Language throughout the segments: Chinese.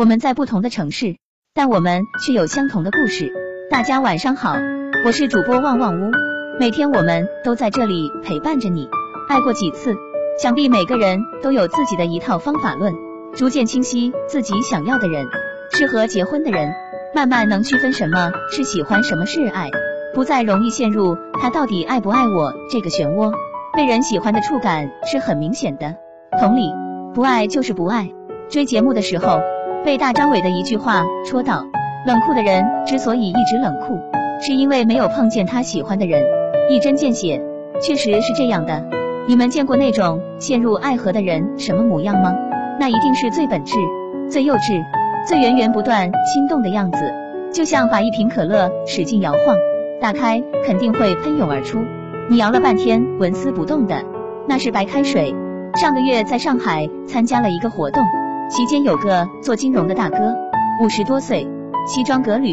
我们在不同的城市，但我们却有相同的故事。大家晚上好，我是主播旺旺屋，每天我们都在这里陪伴着你。爱过几次，想必每个人都有自己的一套方法论，逐渐清晰自己想要的人，适合结婚的人，慢慢能区分什么是喜欢，什么是爱，不再容易陷入他到底爱不爱我这个漩涡。被人喜欢的触感是很明显的，同理，不爱就是不爱。追节目的时候。被大张伟的一句话戳到，冷酷的人之所以一直冷酷，是因为没有碰见他喜欢的人。一针见血，确实是这样的。你们见过那种陷入爱河的人什么模样吗？那一定是最本质、最幼稚、最源源不断心动的样子，就像把一瓶可乐使劲摇晃，打开肯定会喷涌而出。你摇了半天纹丝不动的，那是白开水。上个月在上海参加了一个活动。席间有个做金融的大哥，五十多岁，西装革履，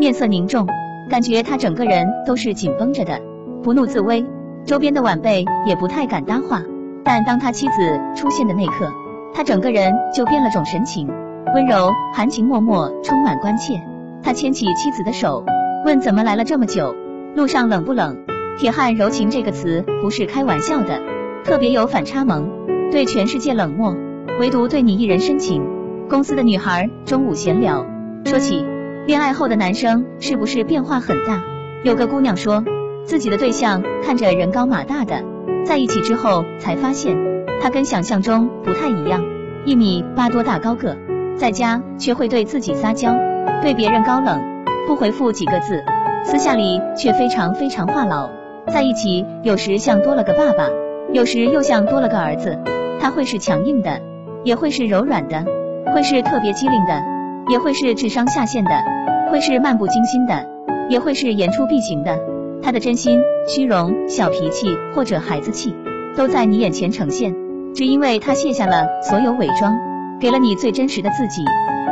面色凝重，感觉他整个人都是紧绷着的，不怒自威。周边的晚辈也不太敢搭话，但当他妻子出现的那刻，他整个人就变了种神情，温柔、含情脉脉，充满关切。他牵起妻子的手，问怎么来了这么久，路上冷不冷？铁汉柔情这个词不是开玩笑的，特别有反差萌，对全世界冷漠。唯独对你一人深情。公司的女孩中午闲聊，说起恋爱后的男生是不是变化很大？有个姑娘说，自己的对象看着人高马大的，在一起之后才发现他跟想象中不太一样，一米八多大高个，在家却会对自己撒娇，对别人高冷，不回复几个字，私下里却非常非常话痨，在一起有时像多了个爸爸，有时又像多了个儿子。他会是强硬的。也会是柔软的，会是特别机灵的，也会是智商下线的，会是漫不经心的，也会是言出必行的。他的真心、虚荣、小脾气或者孩子气，都在你眼前呈现，只因为他卸下了所有伪装，给了你最真实的自己。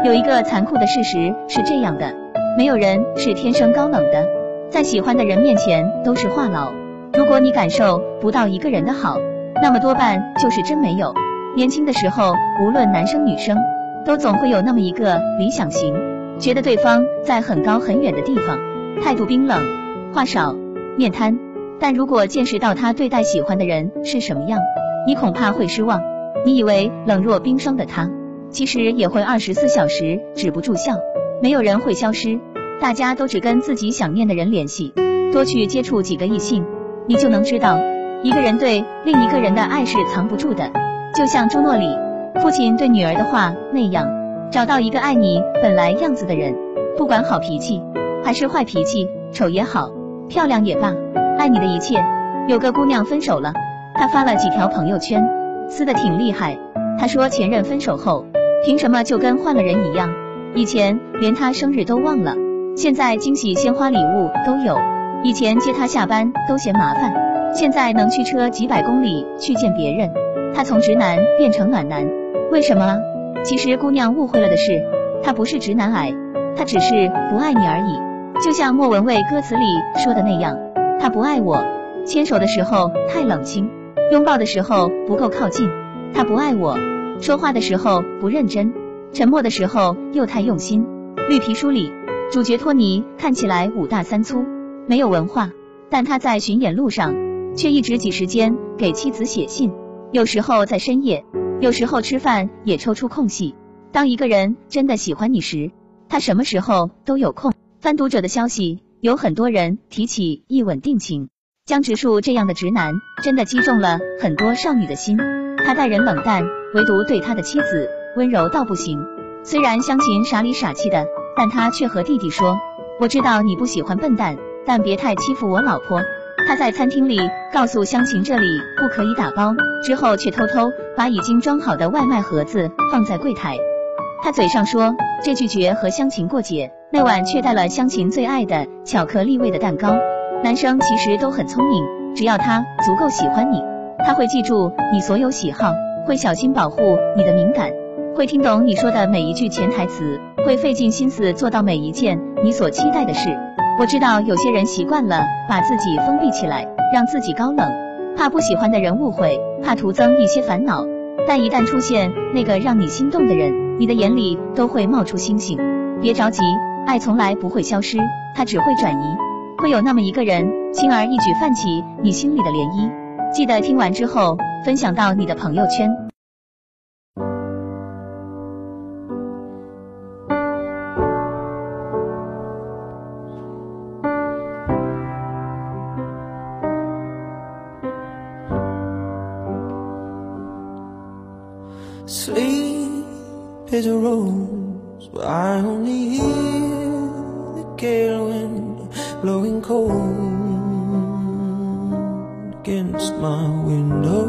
有一个残酷的事实是这样的，没有人是天生高冷的，在喜欢的人面前都是话痨。如果你感受不到一个人的好，那么多半就是真没有。年轻的时候，无论男生女生，都总会有那么一个理想型，觉得对方在很高很远的地方，态度冰冷，话少，面瘫。但如果见识到他对待喜欢的人是什么样，你恐怕会失望。你以为冷若冰霜的他，其实也会二十四小时止不住笑。没有人会消失，大家都只跟自己想念的人联系。多去接触几个异性，你就能知道，一个人对另一个人的爱是藏不住的。就像朱诺里父亲对女儿的话那样，找到一个爱你本来样子的人，不管好脾气还是坏脾气，丑也好，漂亮也罢，爱你的一切。有个姑娘分手了，她发了几条朋友圈，撕的挺厉害。她说前任分手后，凭什么就跟换了人一样？以前连他生日都忘了，现在惊喜鲜花礼物都有。以前接他下班都嫌麻烦，现在能驱车几百公里去见别人。他从直男变成暖男，为什么？其实姑娘误会了的是，他不是直男癌，他只是不爱你而已。就像莫文蔚歌词里说的那样，他不爱我，牵手的时候太冷清，拥抱的时候不够靠近。他不爱我，说话的时候不认真，沉默的时候又太用心。绿皮书里，主角托尼看起来五大三粗，没有文化，但他在巡演路上却一直挤时间给妻子写信。有时候在深夜，有时候吃饭也抽出空隙。当一个人真的喜欢你时，他什么时候都有空。翻读者的消息，有很多人提起一吻定情。江直树这样的直男，真的击中了很多少女的心。他待人冷淡，唯独对他的妻子温柔到不行。虽然湘琴傻里傻气的，但他却和弟弟说：“我知道你不喜欢笨蛋，但别太欺负我老婆。”他在餐厅里告诉湘琴这里不可以打包，之后却偷偷把已经装好的外卖盒子放在柜台。他嘴上说这拒绝和湘琴过节，那晚却带了湘琴最爱的巧克力味的蛋糕。男生其实都很聪明，只要他足够喜欢你，他会记住你所有喜好，会小心保护你的敏感，会听懂你说的每一句潜台词，会费尽心思做到每一件你所期待的事。我知道有些人习惯了把自己封闭起来，让自己高冷，怕不喜欢的人误会，怕徒增一些烦恼。但一旦出现那个让你心动的人，你的眼里都会冒出星星。别着急，爱从来不会消失，它只会转移。会有那么一个人，轻而易举泛起你心里的涟漪。记得听完之后，分享到你的朋友圈。Sleep is a rose, but I only hear the gale wind blowing cold against my window.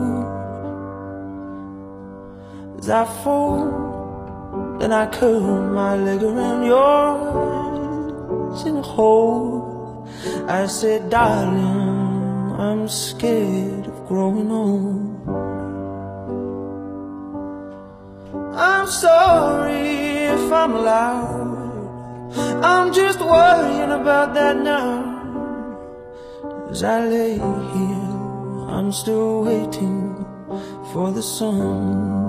As I fall, then I curl my leg around yours in a hole. I said, darling, I'm scared of growing old. I'm sorry if I'm loud. I'm just worrying about that now. As I lay here, I'm still waiting for the sun.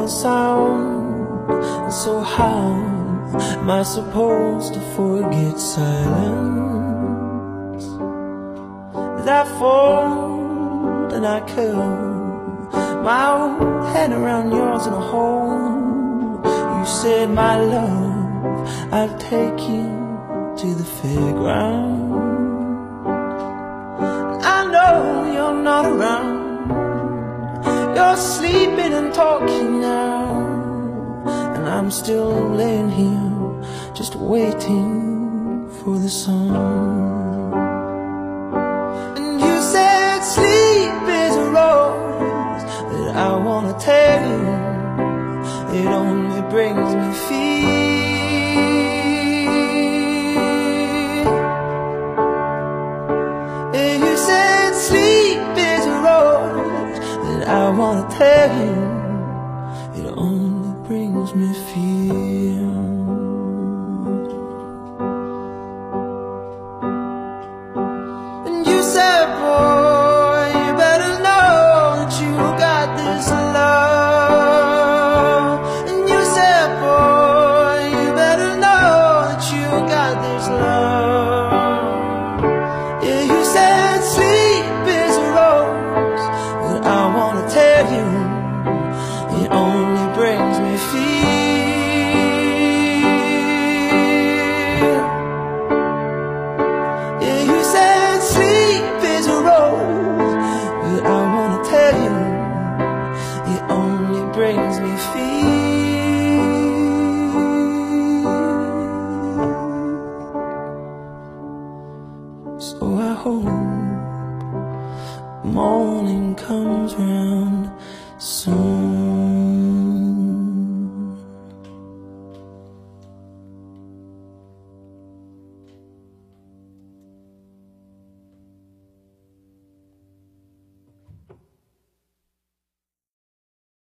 Every sound. So how am I supposed to forget silence? That fold and I curled my hand around yours in a hole. You said, my love, I'll take you to the fairground. I know you're not around. You're sleeping and talking now. And I'm still laying here, just waiting for the sun. And you said sleep is a rose, but I wanna you, it only brings me fear. Tell you, it only brings me fear. And you said, boy, around soon.